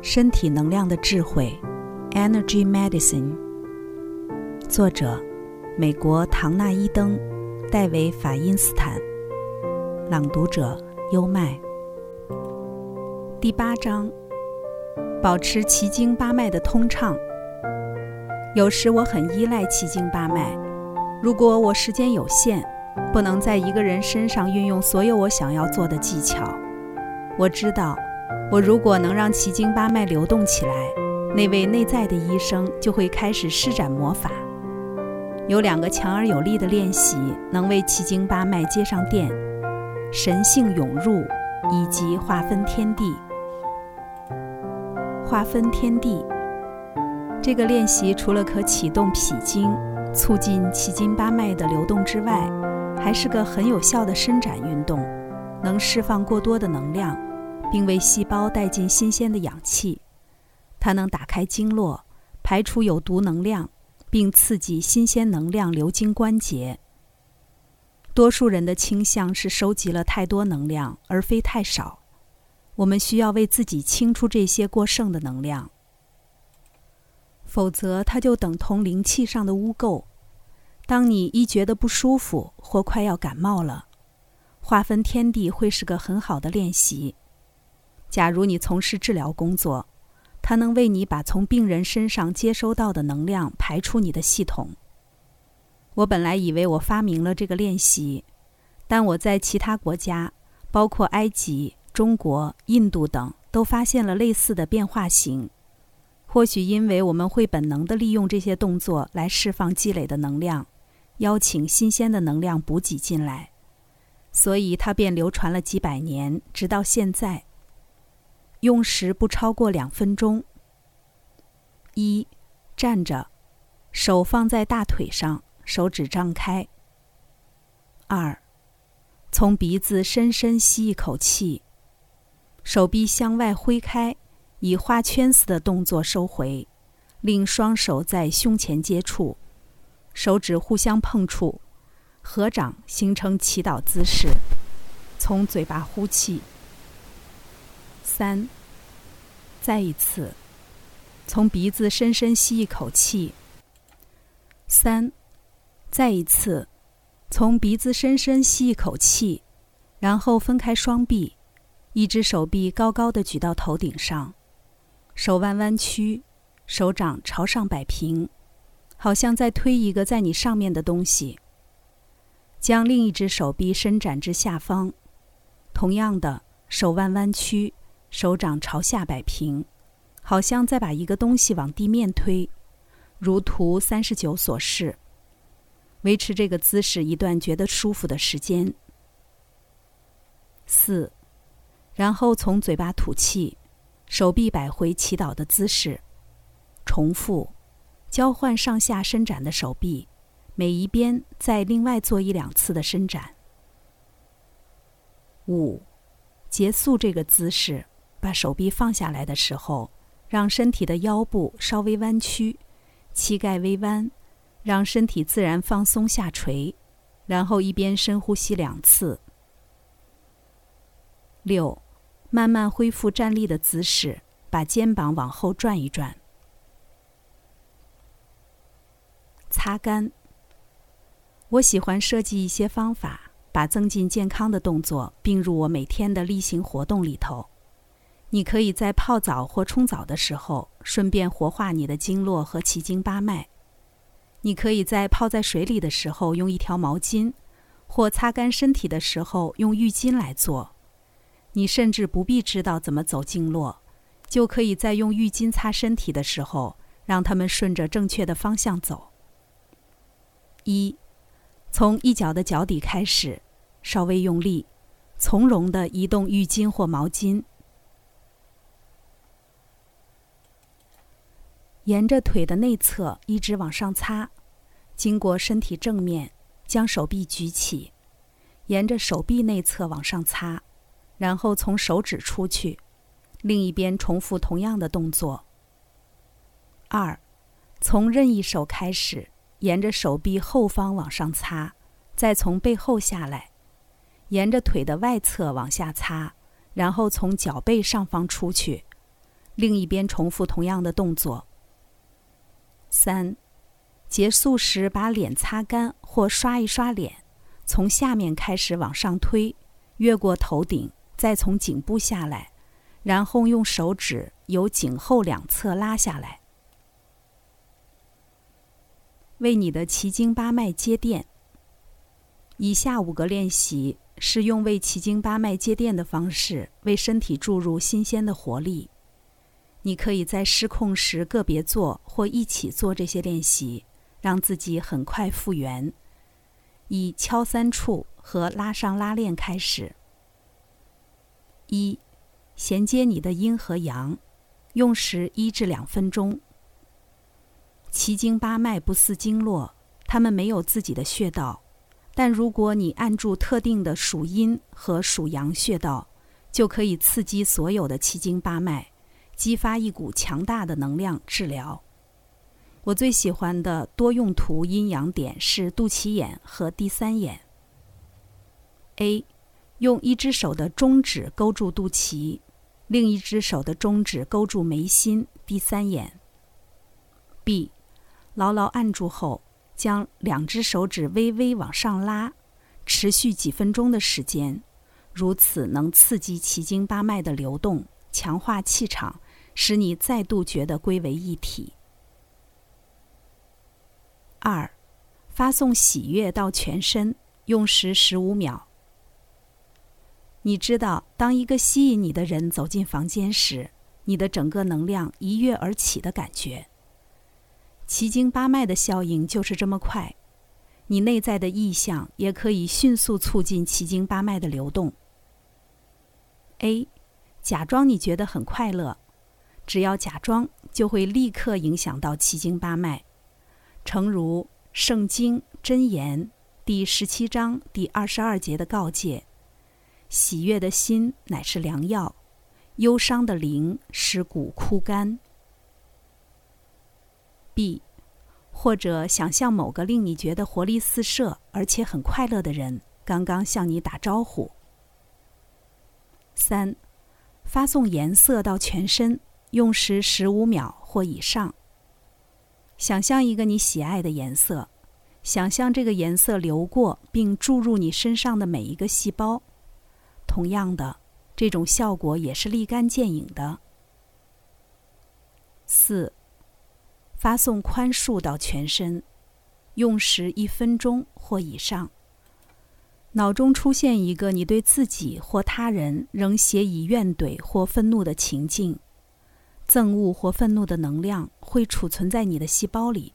身体能量的智慧，Energy Medicine。作者：美国唐纳伊登、戴维法因斯坦。朗读者：优麦。第八章：保持奇经八脉的通畅。有时我很依赖奇经八脉，如果我时间有限，不能在一个人身上运用所有我想要做的技巧，我知道。我如果能让奇经八脉流动起来，那位内在的医生就会开始施展魔法。有两个强而有力的练习能为奇经八脉接上电：神性涌入以及划分天地。划分天地这个练习除了可启动脾经，促进奇经八脉的流动之外，还是个很有效的伸展运动，能释放过多的能量。并为细胞带进新鲜的氧气，它能打开经络，排除有毒能量，并刺激新鲜能量流经关节。多数人的倾向是收集了太多能量，而非太少。我们需要为自己清除这些过剩的能量，否则它就等同灵气上的污垢。当你一觉得不舒服或快要感冒了，划分天地会是个很好的练习。假如你从事治疗工作，它能为你把从病人身上接收到的能量排出你的系统。我本来以为我发明了这个练习，但我在其他国家，包括埃及、中国、印度等，都发现了类似的变化型。或许因为我们会本能地利用这些动作来释放积累的能量，邀请新鲜的能量补给进来，所以它便流传了几百年，直到现在。用时不超过两分钟。一，站着，手放在大腿上，手指张开。二，从鼻子深深吸一口气，手臂向外挥开，以画圈似的动作收回，令双手在胸前接触，手指互相碰触，合掌形成祈祷姿势，从嘴巴呼气。三，再一次，从鼻子深深吸一口气。三，再一次，从鼻子深深吸一口气，然后分开双臂，一只手臂高高的举到头顶上，手腕弯曲，手掌朝上摆平，好像在推一个在你上面的东西。将另一只手臂伸展至下方，同样的，手腕弯曲。手掌朝下摆平，好像在把一个东西往地面推，如图三十九所示。维持这个姿势一段觉得舒服的时间。四，然后从嘴巴吐气，手臂摆回祈祷的姿势，重复，交换上下伸展的手臂，每一边再另外做一两次的伸展。五，结束这个姿势。把手臂放下来的时候，让身体的腰部稍微弯曲，膝盖微弯，让身体自然放松下垂，然后一边深呼吸两次。六，慢慢恢复站立的姿势，把肩膀往后转一转。擦干。我喜欢设计一些方法，把增进健康的动作并入我每天的例行活动里头。你可以在泡澡或冲澡的时候，顺便活化你的经络和奇经八脉。你可以在泡在水里的时候用一条毛巾，或擦干身体的时候用浴巾来做。你甚至不必知道怎么走经络，就可以在用浴巾擦身体的时候，让它们顺着正确的方向走。一，从一脚的脚底开始，稍微用力，从容地移动浴巾或毛巾。沿着腿的内侧一直往上擦，经过身体正面，将手臂举起，沿着手臂内侧往上擦，然后从手指出去，另一边重复同样的动作。二，从任意手开始，沿着手臂后方往上擦，再从背后下来，沿着腿的外侧往下擦，然后从脚背上方出去。另一边重复同样的动作。三，结束时把脸擦干或刷一刷脸，从下面开始往上推，越过头顶，再从颈部下来，然后用手指由颈后两侧拉下来，为你的奇经八脉接电。以下五个练习是用为奇经八脉接电的方式，为身体注入新鲜的活力。你可以在失控时个别做或一起做这些练习，让自己很快复原。以敲三处和拉上拉链开始。一，衔接你的阴和阳，用时一至两分钟。奇经八脉不似经络，它们没有自己的穴道，但如果你按住特定的属阴和属阳穴道，就可以刺激所有的奇经八脉。激发一股强大的能量治疗。我最喜欢的多用途阴阳点是肚脐眼和第三眼。A，用一只手的中指勾住肚脐，另一只手的中指勾住眉心第三眼。B，牢牢按住后，将两只手指微微往上拉，持续几分钟的时间，如此能刺激奇经八脉的流动，强化气场。使你再度觉得归为一体。二，发送喜悦到全身，用时十五秒。你知道，当一个吸引你的人走进房间时，你的整个能量一跃而起的感觉。奇经八脉的效应就是这么快，你内在的意象也可以迅速促进奇经八脉的流动。A，假装你觉得很快乐。只要假装，就会立刻影响到七经八脉。诚如《圣经真言》第十七章第二十二节的告诫：“喜悦的心乃是良药，忧伤的灵使骨枯干。”B，或者想象某个令你觉得活力四射而且很快乐的人刚刚向你打招呼。三，发送颜色到全身。用时十五秒或以上。想象一个你喜爱的颜色，想象这个颜色流过并注入你身上的每一个细胞。同样的，这种效果也是立竿见影的。四，发送宽恕到全身，用时一分钟或以上。脑中出现一个你对自己或他人仍写以怨怼或愤怒的情境。憎恶或愤怒的能量会储存在你的细胞里，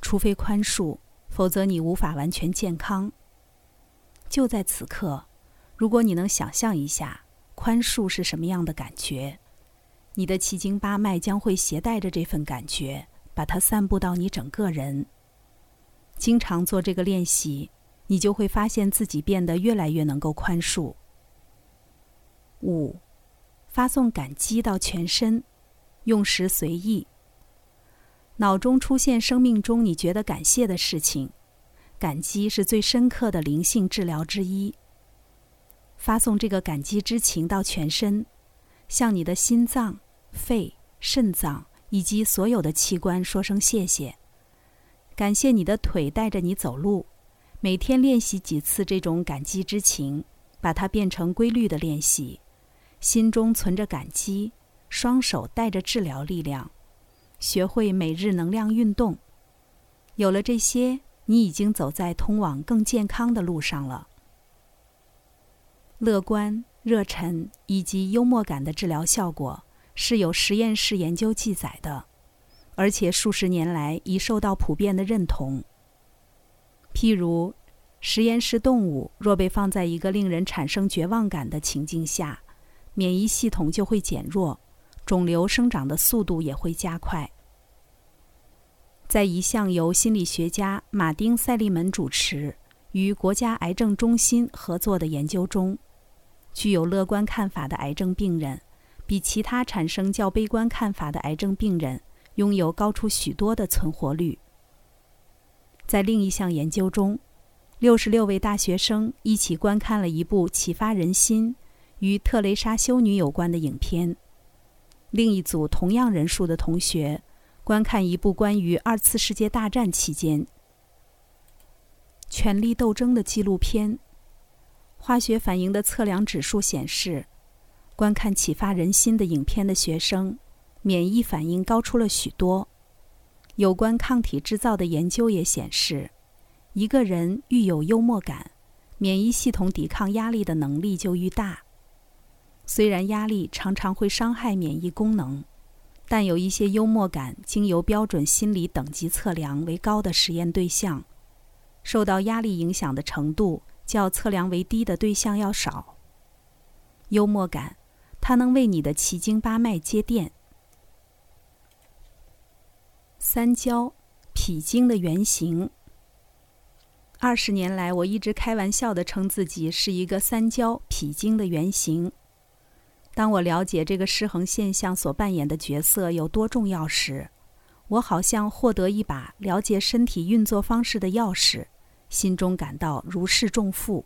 除非宽恕，否则你无法完全健康。就在此刻，如果你能想象一下宽恕是什么样的感觉，你的七经八脉将会携带着这份感觉，把它散布到你整个人。经常做这个练习，你就会发现自己变得越来越能够宽恕。五，发送感激到全身。用时随意。脑中出现生命中你觉得感谢的事情，感激是最深刻的灵性治疗之一。发送这个感激之情到全身，向你的心脏、肺、肾脏以及所有的器官说声谢谢。感谢你的腿带着你走路，每天练习几次这种感激之情，把它变成规律的练习，心中存着感激。双手带着治疗力量，学会每日能量运动。有了这些，你已经走在通往更健康的路上了。乐观、热忱以及幽默感的治疗效果是有实验室研究记载的，而且数十年来已受到普遍的认同。譬如，实验室动物若被放在一个令人产生绝望感的情境下，免疫系统就会减弱。肿瘤生长的速度也会加快。在一项由心理学家马丁·塞利门主持与国家癌症中心合作的研究中，具有乐观看法的癌症病人，比其他产生较悲观看法的癌症病人拥有高出许多的存活率。在另一项研究中，六十六位大学生一起观看了一部启发人心与特蕾莎修女有关的影片。另一组同样人数的同学观看一部关于二次世界大战期间权力斗争的纪录片。化学反应的测量指数显示，观看启发人心的影片的学生免疫反应高出了许多。有关抗体制造的研究也显示，一个人愈有幽默感，免疫系统抵抗压力的能力就愈大。虽然压力常常会伤害免疫功能，但有一些幽默感经由标准心理等级测量为高的实验对象，受到压力影响的程度较测量为低的对象要少。幽默感，它能为你的奇经八脉接电。三焦脾经的原型。二十年来，我一直开玩笑的称自己是一个三焦脾经的原型。当我了解这个失衡现象所扮演的角色有多重要时，我好像获得一把了解身体运作方式的钥匙，心中感到如释重负。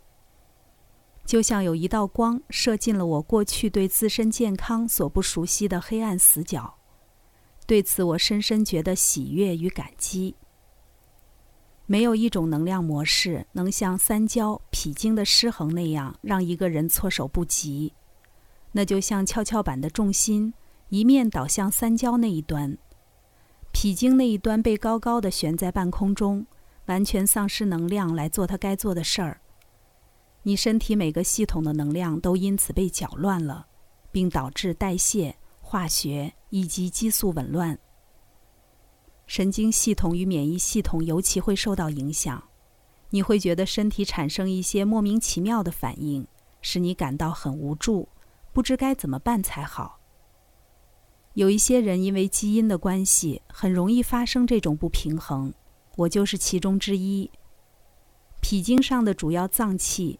就像有一道光射进了我过去对自身健康所不熟悉的黑暗死角。对此，我深深觉得喜悦与感激。没有一种能量模式能像三焦脾经的失衡那样让一个人措手不及。那就像跷跷板的重心一面倒向三焦那一端，脾经那一端被高高的悬在半空中，完全丧失能量来做它该做的事儿。你身体每个系统的能量都因此被搅乱了，并导致代谢。化学以及激素紊乱，神经系统与免疫系统尤其会受到影响。你会觉得身体产生一些莫名其妙的反应，使你感到很无助，不知该怎么办才好。有一些人因为基因的关系，很容易发生这种不平衡，我就是其中之一。脾经上的主要脏器，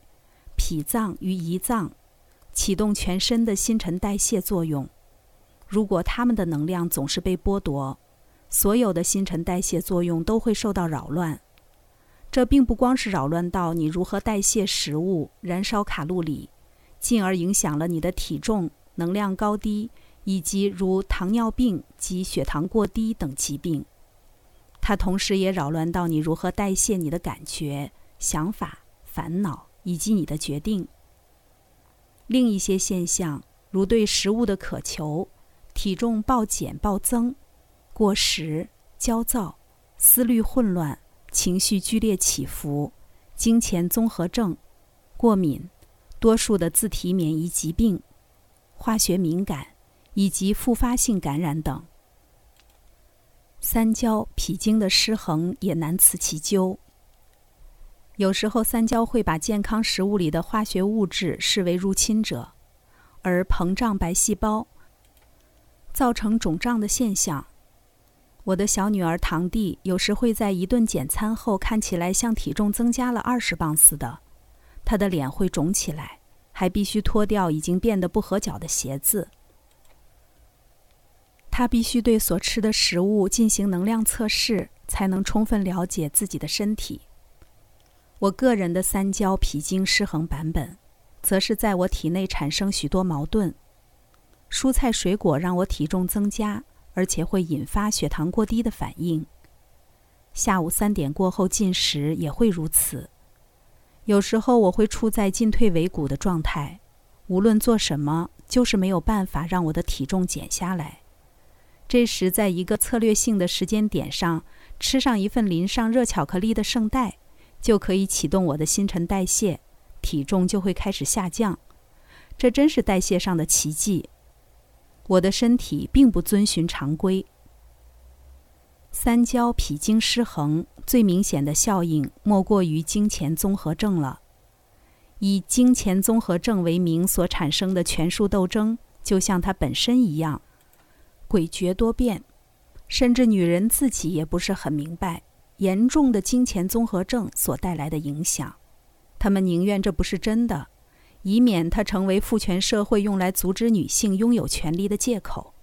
脾脏与胰脏，启动全身的新陈代谢作用。如果他们的能量总是被剥夺，所有的新陈代谢作用都会受到扰乱。这并不光是扰乱到你如何代谢食物、燃烧卡路里，进而影响了你的体重、能量高低，以及如糖尿病及血糖过低等疾病。它同时也扰乱到你如何代谢你的感觉、想法、烦恼以及你的决定。另一些现象，如对食物的渴求。体重暴减暴增，过食、焦躁、思虑混乱、情绪剧烈起伏、经前综合症、过敏、多数的自体免疫疾病、化学敏感以及复发性感染等。三焦脾经的失衡也难辞其咎。有时候，三焦会把健康食物里的化学物质视为入侵者，而膨胀白细胞。造成肿胀的现象。我的小女儿堂弟有时会在一顿简餐后看起来像体重增加了二十磅似的，他的脸会肿起来，还必须脱掉已经变得不合脚的鞋子。他必须对所吃的食物进行能量测试，才能充分了解自己的身体。我个人的三焦脾经失衡版本，则是在我体内产生许多矛盾。蔬菜水果让我体重增加，而且会引发血糖过低的反应。下午三点过后进食也会如此。有时候我会处在进退维谷的状态，无论做什么，就是没有办法让我的体重减下来。这时，在一个策略性的时间点上，吃上一份淋上热巧克力的圣代，就可以启动我的新陈代谢，体重就会开始下降。这真是代谢上的奇迹。我的身体并不遵循常规。三焦脾经失衡最明显的效应，莫过于经前综合症了。以经前综合症为名所产生的权术斗争，就像它本身一样，诡谲多变，甚至女人自己也不是很明白严重的经前综合症所带来的影响。他们宁愿这不是真的。以免它成为父权社会用来阻止女性拥有权利的借口。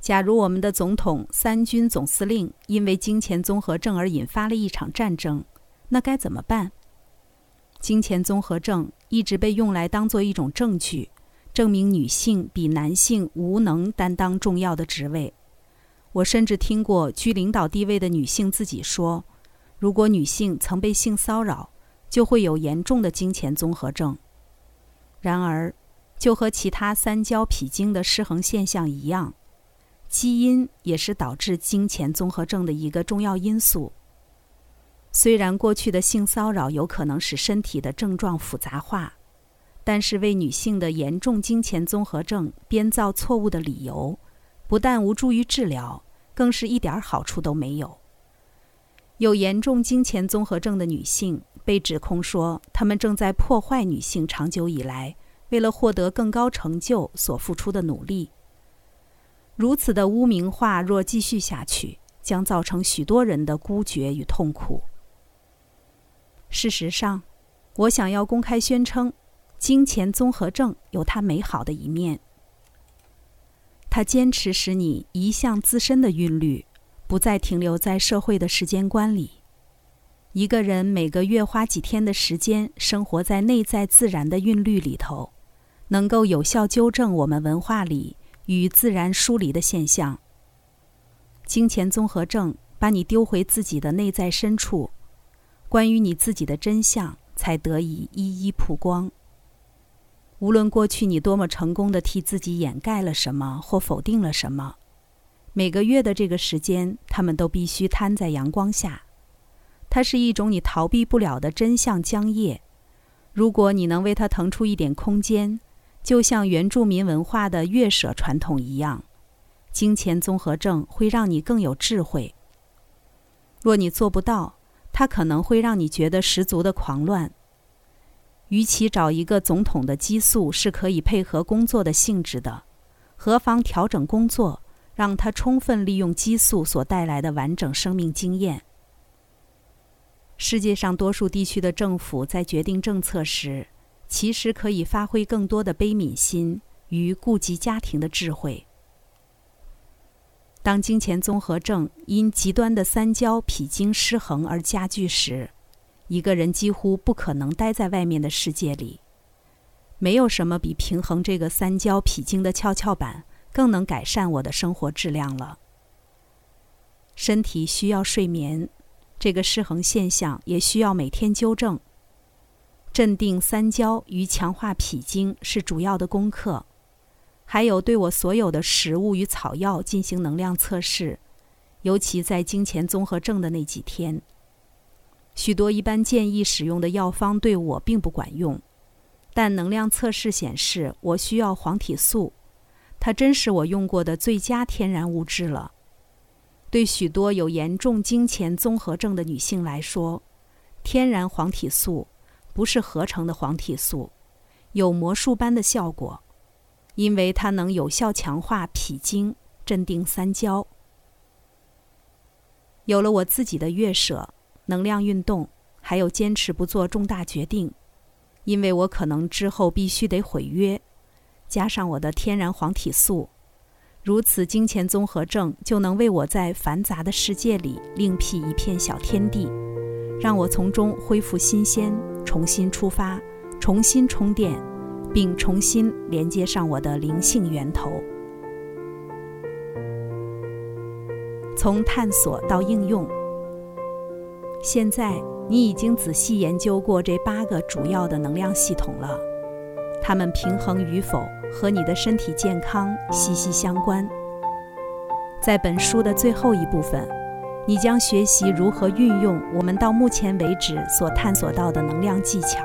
假如我们的总统、三军总司令因为金钱综合症而引发了一场战争，那该怎么办？金钱综合症一直被用来当做一种证据，证明女性比男性无能担当重要的职位。我甚至听过居领导地位的女性自己说：“如果女性曾被性骚扰，就会有严重的金钱综合症。”然而，就和其他三焦脾经的失衡现象一样，基因也是导致金钱综合症的一个重要因素。虽然过去的性骚扰有可能使身体的症状复杂化，但是为女性的严重金钱综合症编造错误的理由，不但无助于治疗，更是一点好处都没有。有严重金钱综合症的女性被指控说，她们正在破坏女性长久以来为了获得更高成就所付出的努力。如此的污名化若继续下去，将造成许多人的孤绝与痛苦。事实上，我想要公开宣称，金钱综合症有它美好的一面。它坚持使你移向自身的韵律，不再停留在社会的时间观里。一个人每个月花几天的时间生活在内在自然的韵律里头，能够有效纠正我们文化里与自然疏离的现象。金钱综合症把你丢回自己的内在深处。关于你自己的真相才得以一一曝光。无论过去你多么成功的替自己掩盖了什么或否定了什么，每个月的这个时间，他们都必须摊在阳光下。它是一种你逃避不了的真相浆液。如果你能为它腾出一点空间，就像原住民文化的月舍传统一样，金钱综合症会让你更有智慧。若你做不到，它可能会让你觉得十足的狂乱。与其找一个总统的激素是可以配合工作的性质的，何妨调整工作，让他充分利用激素所带来的完整生命经验？世界上多数地区的政府在决定政策时，其实可以发挥更多的悲悯心与顾及家庭的智慧。当金钱综合症因极端的三焦脾经失衡而加剧时，一个人几乎不可能待在外面的世界里。没有什么比平衡这个三焦脾经的跷跷板更能改善我的生活质量了。身体需要睡眠，这个失衡现象也需要每天纠正。镇定三焦与强化脾经是主要的功课。还有对我所有的食物与草药进行能量测试，尤其在金钱综合症的那几天。许多一般建议使用的药方对我并不管用，但能量测试显示我需要黄体素，它真是我用过的最佳天然物质了。对许多有严重金钱综合症的女性来说，天然黄体素不是合成的黄体素，有魔术般的效果。因为它能有效强化脾经，镇定三焦。有了我自己的月舍、能量运动，还有坚持不做重大决定，因为我可能之后必须得毁约，加上我的天然黄体素，如此金钱综合症就能为我在繁杂的世界里另辟一片小天地，让我从中恢复新鲜，重新出发，重新充电。并重新连接上我的灵性源头。从探索到应用，现在你已经仔细研究过这八个主要的能量系统了，它们平衡与否和你的身体健康息息相关。在本书的最后一部分，你将学习如何运用我们到目前为止所探索到的能量技巧。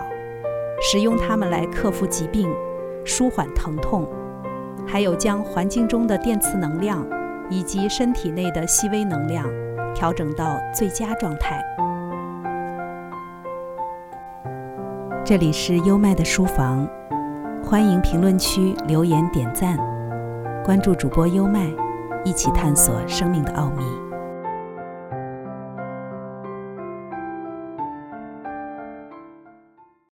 使用它们来克服疾病、舒缓疼痛，还有将环境中的电磁能量以及身体内的细微能量调整到最佳状态。这里是优麦的书房，欢迎评论区留言点赞，关注主播优麦，一起探索生命的奥秘。